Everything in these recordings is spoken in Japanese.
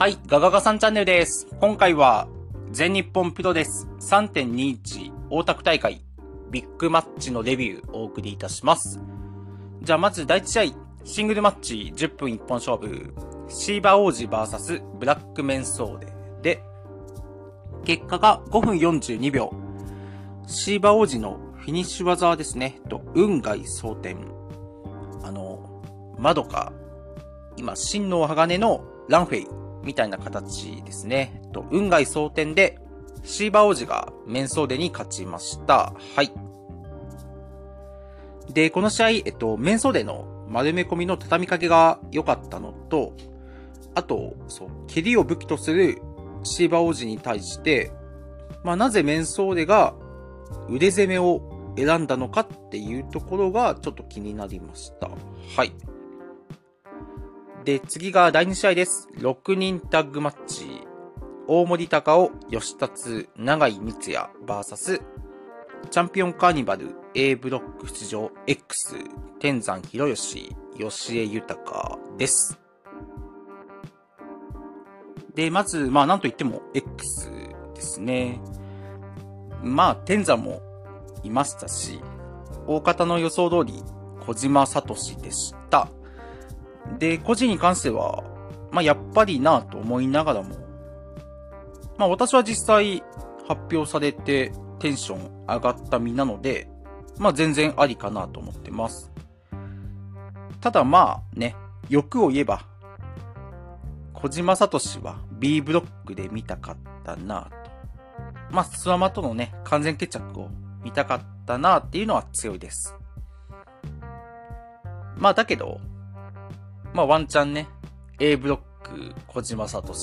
はい、ガガガさんチャンネルです。今回は、全日本プロレス3.21大田区大会ビッグマッチのレビューをお送りいたします。じゃあまず第1試合、シングルマッチ10分一本勝負、シーバ王子 VS ブラックメンソーデで、結果が5分42秒。シーバ王子のフィニッシュ技ですね、と、運外蒼天。あの、まどか、今、真の鋼のランフェイみたいな形ですね。と、運外蒼天で、シーバ王子がメンソーデに勝ちました。はい。で、この試合、えっと、メンソーデの丸め込みの畳みかけが良かったのと、あと、そう、蹴りを武器とするシーバ王子に対して、まあ、なぜメンソーデが腕攻めを選んだのかっていうところがちょっと気になりました。はい。で、次が第2試合です。6人タッグマッチ。大森高尾、吉達、長井光也、バーサス、チャンピオンカーニバル、A ブロック出場、X、天山博義、吉江豊です。で、まず、まあ、なんと言っても、X ですね。まあ、天山もいましたし、大方の予想通り、小島聡でした。で、個人に関しては、まあ、やっぱりなぁと思いながらも、まあ、私は実際発表されてテンション上がった身なので、まあ、全然ありかなと思ってます。ただまあね、欲を言えば、小島聡は B ブロックで見たかったなぁと。まあ、スワマとのね、完全決着を見たかったなぁっていうのは強いです。まあ、だけど、まあ、ワンチャンね、A ブロック、小島聡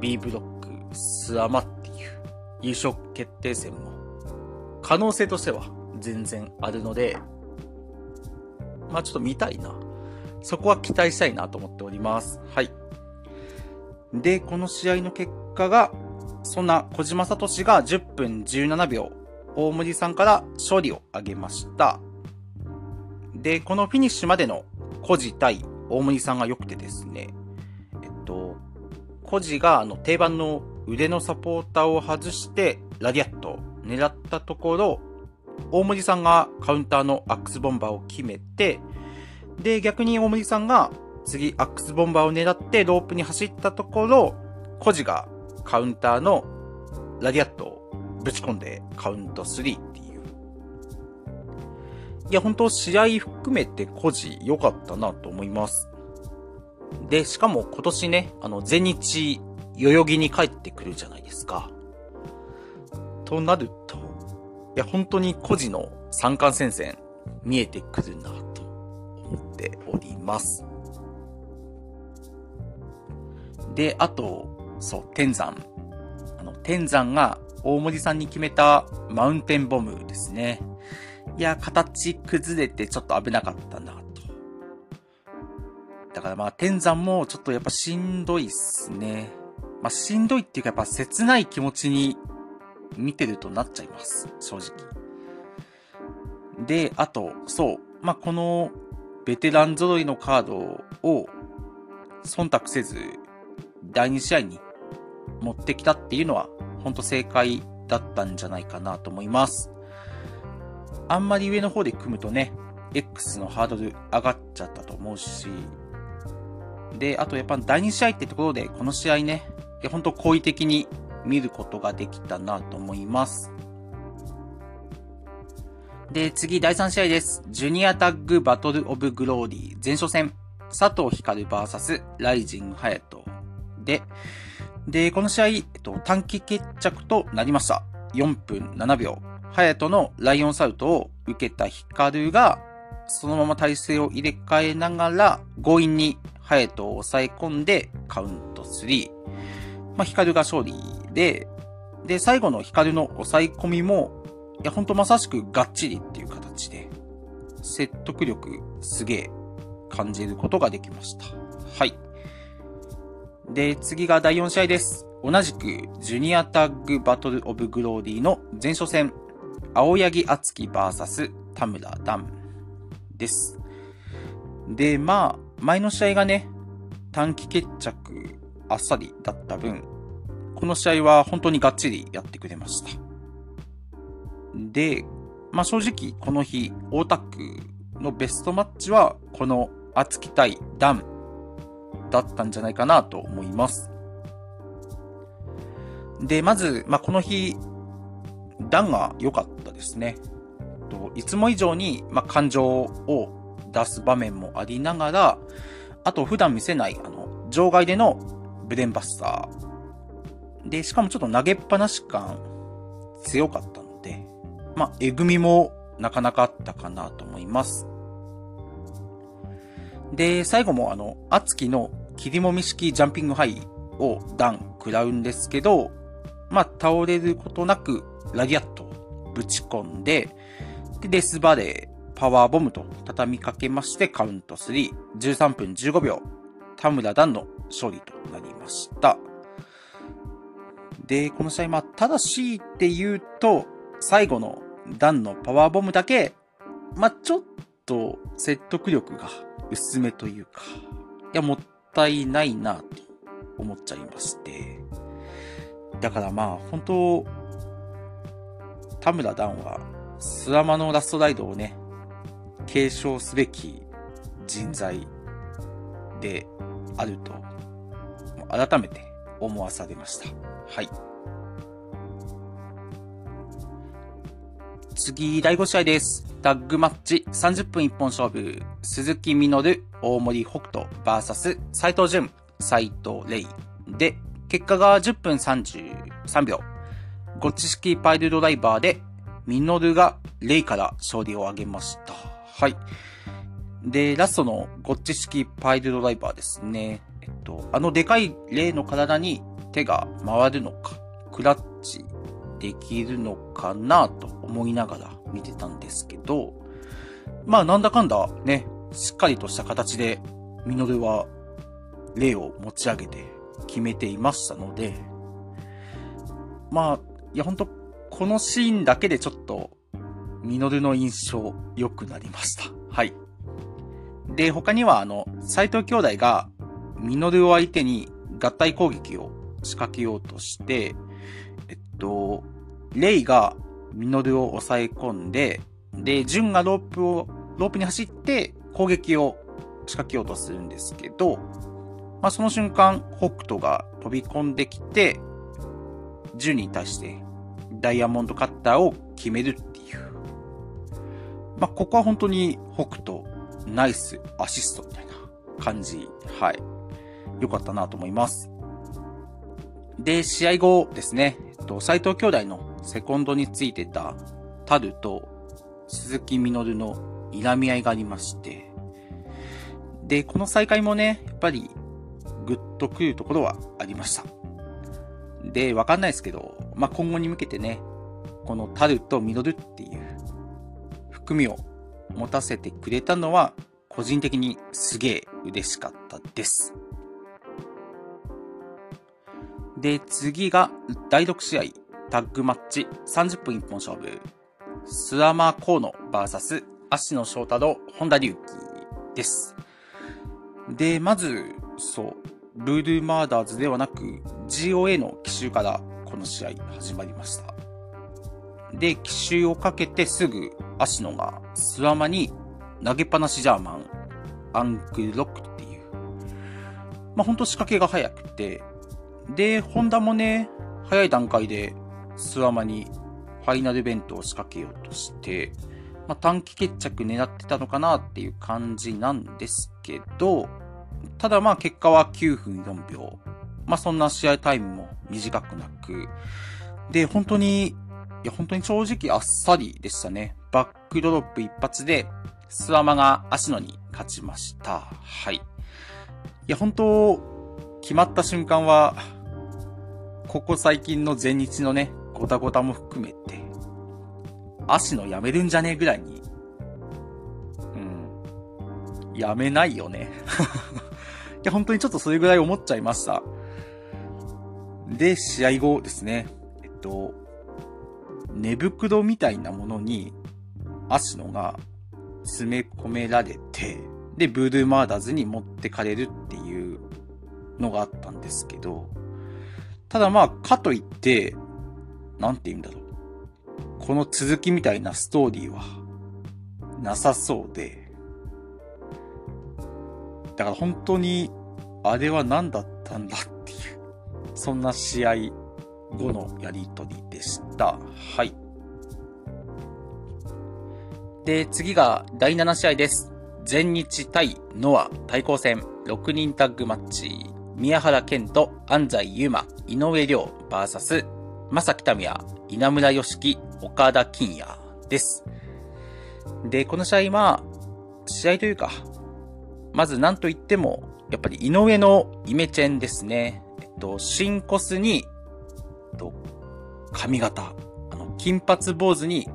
B ブロック、スワマっていう優勝決定戦も、可能性としては全然あるので、まあちょっと見たいな。そこは期待したいなと思っております。はい。で、この試合の結果が、そんな小島聡が10分17秒、大森さんから勝利を挙げました。で、このフィニッシュまでの小路対大森さんが良くてですね、えっと、コジがあの定番の腕のサポーターを外してラディアットを狙ったところ、大森さんがカウンターのアックスボンバーを決めて、で、逆に大森さんが次アックスボンバーを狙ってロープに走ったところ、コジがカウンターのラディアットをぶち込んでカウント3い。や、本当試合含めてコジ良かったなと思います。で、しかも今年ね、あの、全日、代々木に帰ってくるじゃないですか。となると、いや、本当に個人の三冠戦線見えてくるなと思っております。で、あと、そう、天山。あの、天山が大森さんに決めたマウンテンボムですね。いや、形崩れてちょっと危なかったなと。だからまあ、天山もちょっとやっぱしんどいっすね。まあ、しんどいっていうかやっぱ切ない気持ちに見てるとなっちゃいます。正直。で、あと、そう。まあ、このベテラン揃いのカードを忖度せず第2試合に持ってきたっていうのは本当正解だったんじゃないかなと思います。あんまり上の方で組むとね、X のハードル上がっちゃったと思うし、で、あとやっぱ第2試合ってところで、この試合ね、本当好意的に見ることができたなと思います。で、次第3試合です。ジュニアタッグバトルオブグローリー前哨戦。佐藤光 VS ライジンハヤト。で、で、この試合、えっと、短期決着となりました。4分7秒。ハヤトのライオンサルトを受けたヒカルが、そのまま体勢を入れ替えながら、強引にハヤトを抑え込んでカウント3。まあ、ヒカルが勝利で、で、最後のヒカルの抑え込みも、いや、ほんとまさしくがっちりっていう形で、説得力すげえ感じることができました。はい。で、次が第4試合です。同じく、ジュニアタッグバトルオブグローリーの前哨戦、青柳敦樹 VS 田村ダンです。で、まあ、前の試合がね、短期決着あっさりだった分、この試合は本当にがっちりやってくれました。で、まあ、正直この日、大田区のベストマッチは、この熱き対ダンだったんじゃないかなと思います。で、まず、まあ、この日、ダンが良かったですね。いつも以上に、まあ、感情を出す場面もありながら、あと普段見せない、あの、場外でのブレンバスター。で、しかもちょっと投げっぱなし感強かったので、まあ、えぐみもなかなかあったかなと思います。で、最後もあの、アツキの切りもみ式ジャンピングハイをダン食らうんですけど、まあ、倒れることなく、ラリアットをぶち込んで、で、デスバレー、パワーボムと畳みかけましてカウント3、13分15秒、田村ダンの勝利となりました。で、この試合、まあ、ただしいって言うと、最後のダンのパワーボムだけ、まあ、ちょっと説得力が薄めというか、いや、もったいないなと思っちゃいまして。だからまあ、本当田村ダンは、スラマのラストライドをね、継承すべき人材であると、改めて思わされました。はい。次、第5試合です。タッグマッチ30分一本勝負。鈴木みのる、大森北斗 VS 斎藤淳、斎藤レイ。で、結果が10分33秒。ゴッチ式パイルドライバーで、ミノルがレイから勝利を挙げました。はい。で、ラストのゴッチ式パイルドライバーですね。えっと、あのでかいレイの体に手が回るのか、クラッチできるのかなと思いながら見てたんですけど、まあなんだかんだね、しっかりとした形で、ミノルは、例を持ち上げて決めていましたので、まあ、いやほんと、このシーンだけでちょっと、ミノルの印象良くなりました。はい。で、他にはあの、斎藤兄弟が、ミノルを相手に合体攻撃を仕掛けようとして、えっと、レイがミノルを抑え込んで、で、ジュンがロープを、ロープに走って攻撃を仕掛けようとするんですけど、まあ、その瞬間、北斗が飛び込んできて、ジュンに対してダイヤモンドカッターを決めるっていう。まあ、ここは本当に北斗、ナイスアシストみたいな感じ。はい。良かったなと思います。で、試合後ですね、えっと、斎藤兄弟のセコンドについてたタルと鈴木みのるの睨み合いがありまして、で、この再会もね、やっぱりグッとくるところはありました。で、わかんないですけど、まあ、今後に向けてね、このタルとミノルっていう含みを持たせてくれたのは、個人的にすげえ嬉しかったです。で、次が第6試合、タッグマッチ30分一本勝負。スアマコーノ VS 足野翔太郎、本田隆起です。で、まず、そう、ルールマーダーズではなく GOA の奇襲からこの試合始まりました。で、奇襲をかけてすぐ足野がスワマに投げっぱなしジャーマン、アンクルロックっていう、まあ、ほんと仕掛けが早くて、で、ホンダもね、早い段階でスワマにファイナルベントを仕掛けようとして、まあ、短期決着狙ってたのかなっていう感じなんですけど、ただまあ結果は9分4秒。まあそんな試合タイムも短くなく。で、本当に、いや本当に正直あっさりでしたね。バックドロップ一発で、スワマが足野に勝ちました。はい。いや本当、決まった瞬間は、ここ最近の前日のね、ごたごたも含めて、足のやめるんじゃねえぐらいに、うん、やめないよね。いや、本当にちょっとそれぐらい思っちゃいました。で、試合後ですね、えっと、寝袋みたいなものに、足野が詰め込められて、で、ブルーマーダーズに持ってかれるっていうのがあったんですけど、ただまあ、かといって、なんて言うんだろう。この続きみたいなストーリーは、なさそうで、だから本当に、あれは何だったんだっ、そんな試合後のやりとりでした。はい。で、次が第7試合です。全日対ノア対抗戦6人タッグマッチ。宮原健と安西優馬、井上亮 VS 正木民也、稲村良樹、岡田金也です。で、この試合は、試合というか、まず何と言っても、やっぱり井上のイメチェンですね。えっと、新コスに、と、髪型。あの、金髪坊主に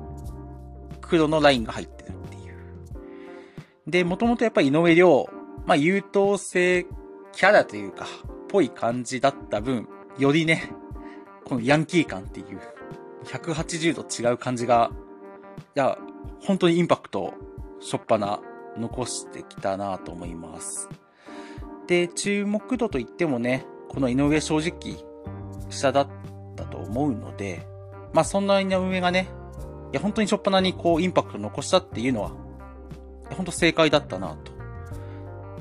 黒のラインが入ってるっていう。で、もともとやっぱり井上亮、まあ、優等生キャラというか、ぽい感じだった分、よりね、このヤンキー感っていう、180度違う感じが、いや、本当にインパクト、しょっぱな、残してきたなと思います。で、注目度といってもね、この井上正直、下だったと思うので、まあそんな井上がね、いや本当にしょっぱなにこうインパクト残したっていうのは、本当正解だったなと。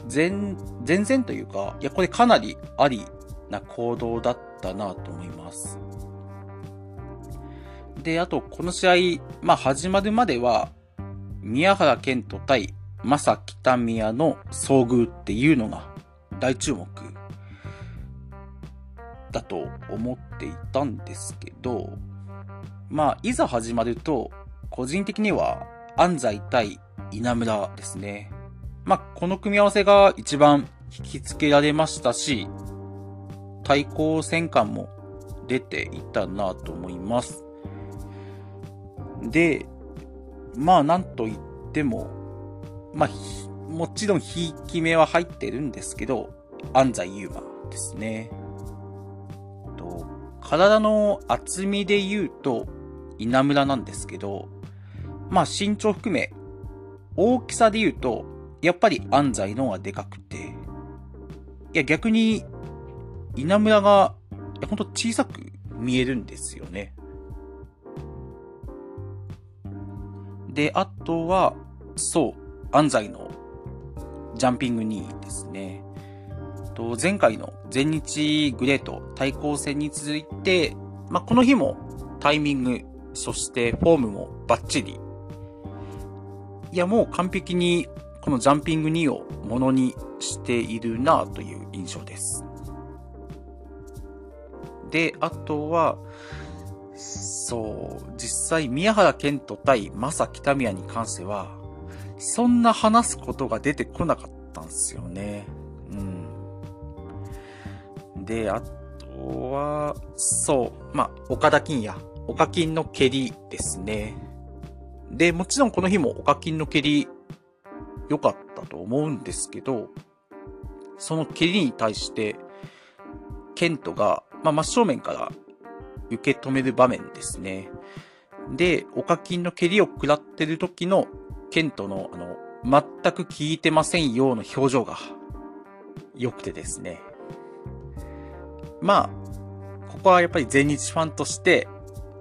全、全然というか、いやこれかなりありな行動だったなと思います。で、あと、この試合、まあ、始まるまでは、宮原健人対正北宮の遭遇っていうのが大注目だと思っていたんですけど、まあ、いざ始まると、個人的には安西対稲村ですね。まあ、この組み合わせが一番引き付けられましたし、対抗戦感も出ていたなと思います。で、まあなんと言っても、まあ、もちろんひき目は入ってるんですけど、安西優馬ですね。体の厚みで言うと、稲村なんですけど、まあ身長含め、大きさで言うと、やっぱり安西の方がでかくて、いや逆に、稲村が、いやほんと小さく見えるんですよね。で、あとは、そう、安西のジャンピング2位ですね。と前回の全日グレート対抗戦に続いて、まあ、この日もタイミング、そしてフォームもバッチリ。いや、もう完璧にこのジャンピング2をものにしているなという印象です。で、あとは、そう、実際宮原健人対正北宮に関しては、そんな話すことが出てこなかったんですよね。で、あとは、そう、まあ、岡田金也、岡金の蹴りですね。で、もちろんこの日も岡金の蹴り良かったと思うんですけど、その蹴りに対して、ケントが、まあ、真正面から受け止める場面ですね。で、お課金の蹴りを食らってる時のケントの、あの、全く聞いてませんよの表情が良くてですね。まあ、ここはやっぱり全日ファンとして、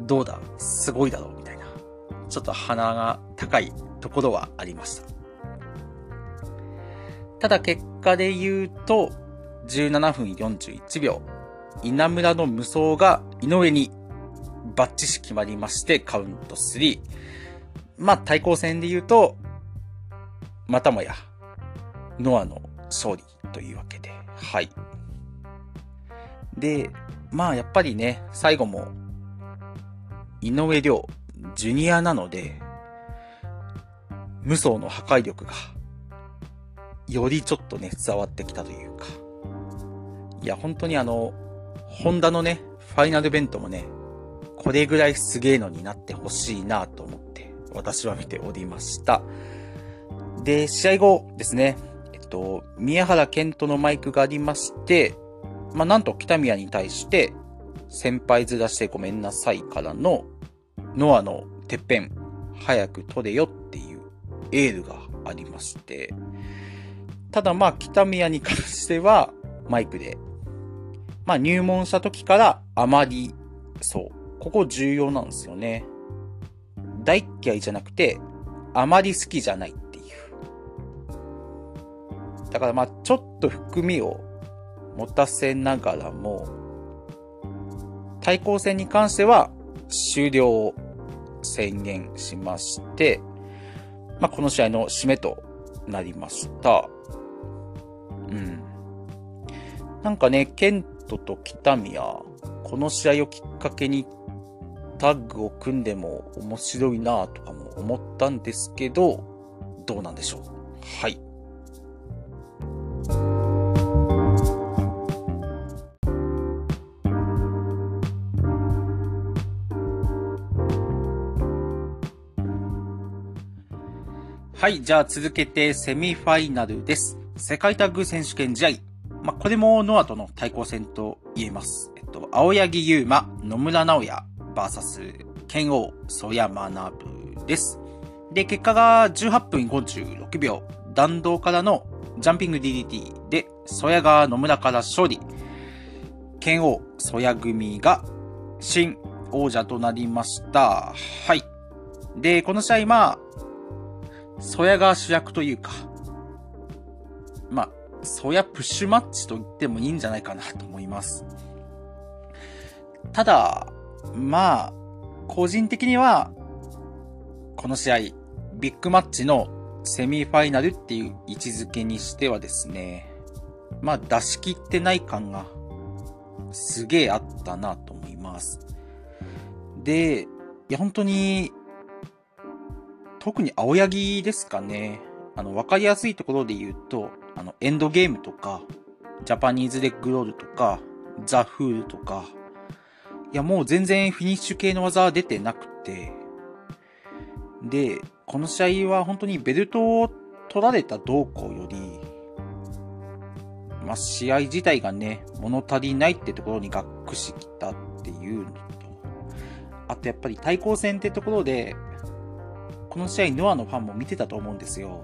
どうだすごいだろうみたいな。ちょっと鼻が高いところはありました。ただ結果で言うと、17分41秒。稲村の無双が井上にバッチし決まりましてカウント3。まあ対抗戦で言うと、またもや、ノアの勝利というわけで、はい。で、まあやっぱりね、最後も、井上亮、ジュニアなので、無双の破壊力が、よりちょっとね、伝わってきたというか。いや、本当にあの、ホンダのね、ファイナルベントもね、これぐらいすげえのになってほしいなと思って、私は見ておりました。で、試合後ですね、えっと、宮原健人のマイクがありまして、まあ、なんと北宮に対して、先輩ずらしてごめんなさいからの、ノアのてっぺん、早く取れよっていうエールがありまして、ただまあ北宮に関しては、マイクでまあ入門した時からあまり、そう、ここ重要なんですよね。大嫌いじゃなくて、あまり好きじゃないっていう。だからまあちょっと含みを持たせながらも、対抗戦に関しては終了を宣言しまして、まあ、この試合の締めとなりました。うん。なんかね、ケントと北宮、この試合をきっかけにタッグを組んでも面白いなとかも思ったんですけど、どうなんでしょう。はい。はい、じゃあ続けてセミファイナルです。世界タッグ選手権試合。まあ、これもノアとの対抗戦と言えます。えっと、青柳優馬、野村直也、バーサス、剣王、曽山学です。で、結果が18分56秒、弾道からのジャンピング DDT で、曽谷が野村から勝利。剣王、曽谷組が新王者となりました。はい。で、この試合、まあ、ソヤが主役というか、まあ、ソヤプッシュマッチと言ってもいいんじゃないかなと思います。ただ、まあ、個人的には、この試合、ビッグマッチのセミファイナルっていう位置づけにしてはですね、まあ出し切ってない感がすげえあったなと思います。で、いや本当に特に青柳ですかね。あの、わかりやすいところで言うと、あの、エンドゲームとか、ジャパニーズレッグロールとか、ザ・フールとか、いや、もう全然フィニッシュ系の技は出てなくて、で、この試合は本当にベルトを取られたどうこうより、まあ、試合自体がね、物足りないってところにがっくしきたっていうのと、あとやっぱり対抗戦ってところで、この試合、ノアのファンも見てたと思うんですよ。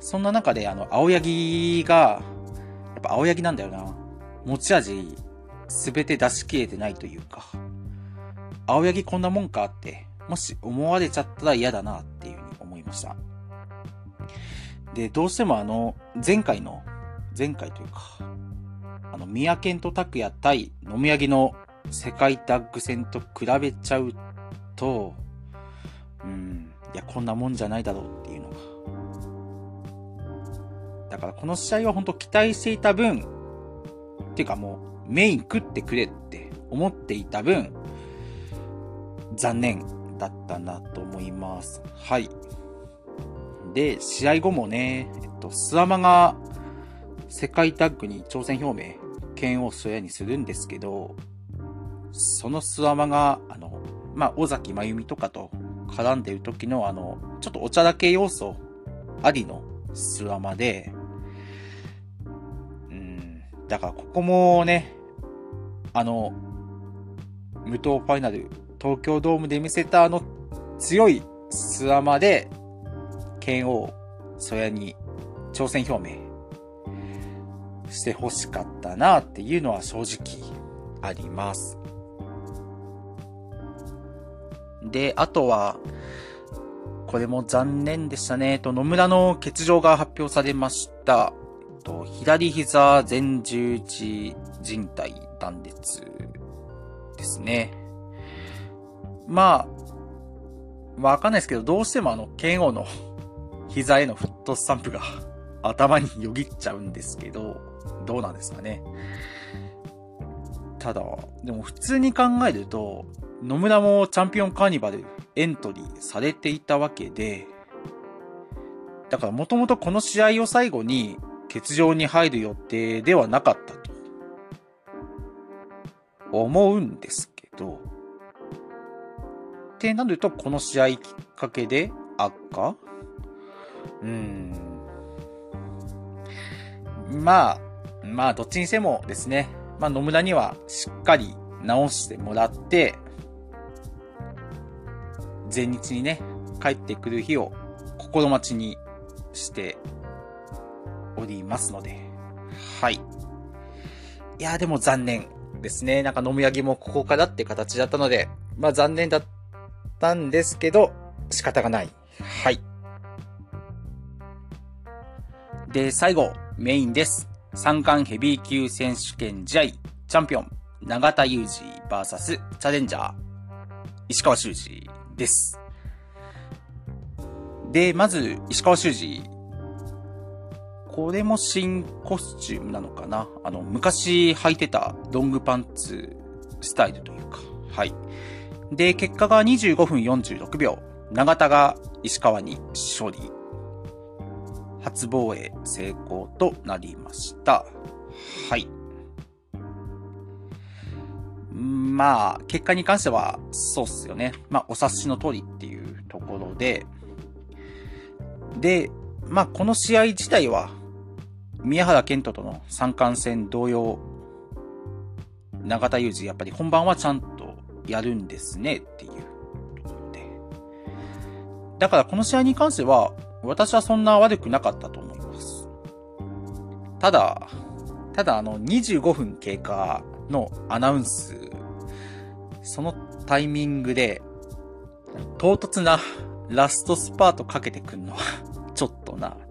そんな中で、あの、青柳が、やっぱ青柳なんだよな。持ち味、すべて出し切れてないというか、青柳こんなもんかって、もし思われちゃったら嫌だなっていうふうに思いました。で、どうしてもあの、前回の、前回というか、あの、宮健と拓也対野宮城の世界タッグ戦と比べちゃうと、うん、いや、こんなもんじゃないだろうっていうのが。だからこの試合は本当期待していた分、っていうかもうメイン食ってくれって思っていた分、残念だったなと思います。はい。で、試合後もね、えっと、スワマが世界タッグに挑戦表明、剣をそやにするんですけど、そのスワマが、あの、まあ、尾崎真由美とかと絡んでる時のあの、ちょっとおちゃらけ要素ありのスワマで、うん、だからここもね、あの、無糖ファイナル、東京ドームで見せたあの強いスワマで、剣王、そやに挑戦表明して欲しかったなっていうのは正直あります。で、あとは、これも残念でしたね。と、野村の欠場が発表されました。と、左膝前十字靭帯断裂ですね。まあ、わかんないですけど、どうしてもあの、剣王の 膝へのフットスタンプが頭によぎっちゃうんですけど、どうなんですかね。ただ、でも普通に考えると、野村もチャンピオンカーニバルエントリーされていたわけで、だからもともとこの試合を最後に欠場に入る予定ではなかったと思うんですけど、ってなるとこの試合きっかけで悪化？うん。まあ、まあどっちにせもですね、まあ野村にはしっかり直してもらって、前日にね、帰ってくる日を心待ちにしておりますので、はい。いや、でも残念ですね。なんか飲み上げもここからって形だったので、まあ残念だったんですけど、仕方がない。はい。で、最後、メインです。三冠ヘビー級選手権試合、チャンピオン、長田裕二 VS チャレンジャー、石川修司です。で、まず、石川修司。これも新コスチュームなのかな？あの、昔履いてたロングパンツスタイルというか。はい。で、結果が25分46秒。長田が石川に勝利。初防衛成功となりました。はい。まあ、結果に関しては、そうっすよね。まあ、お察しの通りっていうところで、で、まあ、この試合自体は、宮原健人との三冠戦同様、永田裕二、やっぱり本番はちゃんとやるんですねっていうところで。だからこの試合に関しては、私はそんな悪くなかったと思います。ただ、ただあの25分経過のアナウンス、そのタイミングで、唐突なラストスパートかけてくんのはちょっとなって。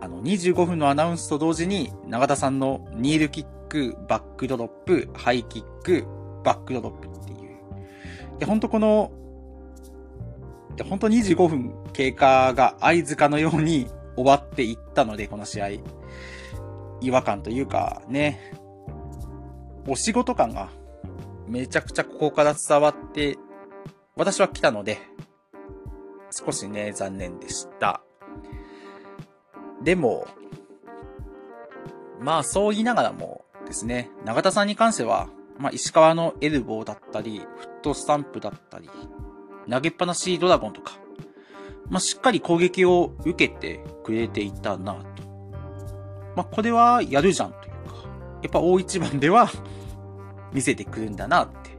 あの、25分のアナウンスと同時に、永田さんのニールキック、バックドロップ、ハイキック、バックドロップっていう。いや、ほんとこので、本当25分経過が合図かのように終わっていったので、この試合。違和感というか、ね、お仕事感がめちゃくちゃここから伝わって、私は来たので、少しね、残念でした。でも、まあそう言いながらもですね、永田さんに関しては、まあ石川のエルボーだったり、フットスタンプだったり、投げっぱなしドラゴンとか、まあ、しっかり攻撃を受けてくれていたなと。まあ、これはやるじゃんというか、やっぱ大一番では 見せてくるんだなって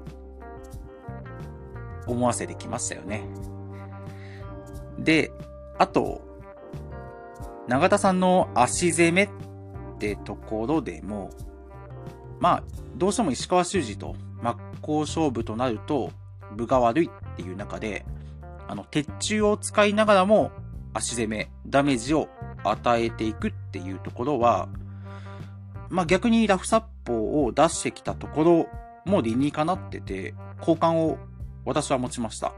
思わせてきましたよね。で、あと、永田さんの足攻めってところでも、まあ、どうしても石川修司と真っ向勝負となると、分が悪いっっていう中で、あの、鉄柱を使いながらも足攻め、ダメージを与えていくっていうところは、まあ、逆にラフ殺法を出してきたところも理にかなってて、好感を私は持ちました。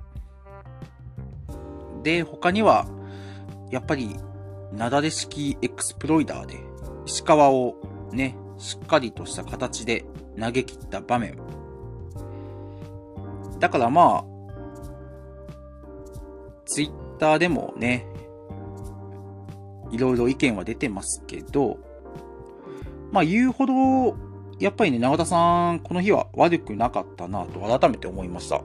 で、他には、やっぱり、なだれ式エクスプロイダーで、石川をね、しっかりとした形で投げ切った場面だからまあ、ツイッターでもね、いろいろ意見は出てますけど、まあ言うほど、やっぱりね、長田さん、この日は悪くなかったなと改めて思いました。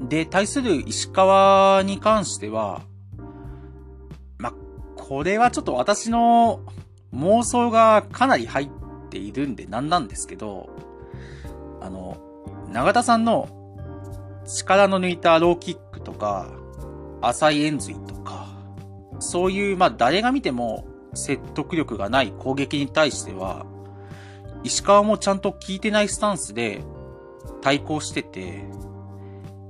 で、対する石川に関しては、まあこれはちょっと私の妄想がかなり入っているんでなんなんですけど、あの、長田さんの力の抜いたローキックとか、浅い円髄とか、そういう、まあ誰が見ても説得力がない攻撃に対しては、石川もちゃんと効いてないスタンスで対抗してて、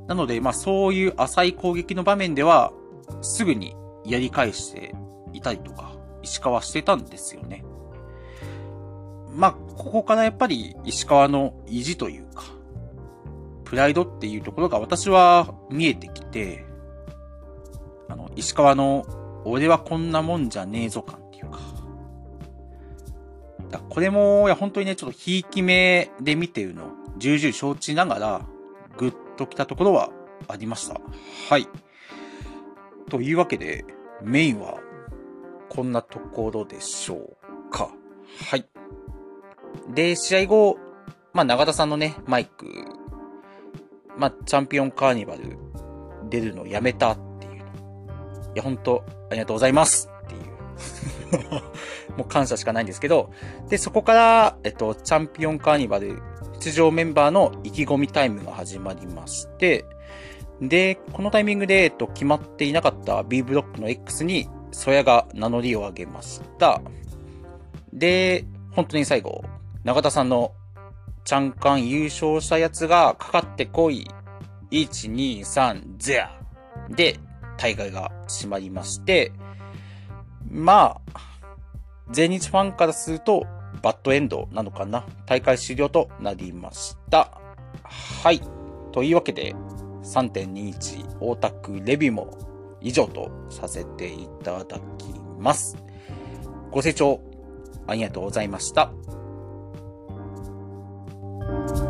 なので、まあそういう浅い攻撃の場面では、すぐにやり返していたりとか、石川してたんですよね。まあ、ここからやっぱり石川の意地というか、プライドっていうところが私は見えてきて、あの、石川の俺はこんなもんじゃねえぞ感っていうか。だこれも、いや、本当にね、ちょっとひいき目で見てるの、重々承知ながら、ぐっときたところはありました。はい。というわけで、メインは、こんなところでしょうか。はい。で、試合後、まあ、長田さんのね、マイク、まあ、チャンピオンカーニバル出るのやめたっていう。いや、ほんと、ありがとうございますっていう。もう感謝しかないんですけど、で、そこから、えっと、チャンピオンカーニバル出場メンバーの意気込みタイムが始まりまして、で、このタイミングで、えっと、決まっていなかった B ブロックの X に、ソヤが名乗りを上げました。で、本当に最後、永田さんのチャンカン優勝したやつがかかってこい。1、2、3、ゼアで大会が閉まりまして、まあ、全日ファンからするとバッドエンドなのかな大会終了となりました。はい。というわけで、3.21大田区レビューも以上とさせていただきます。ご清聴ありがとうございました。Thank you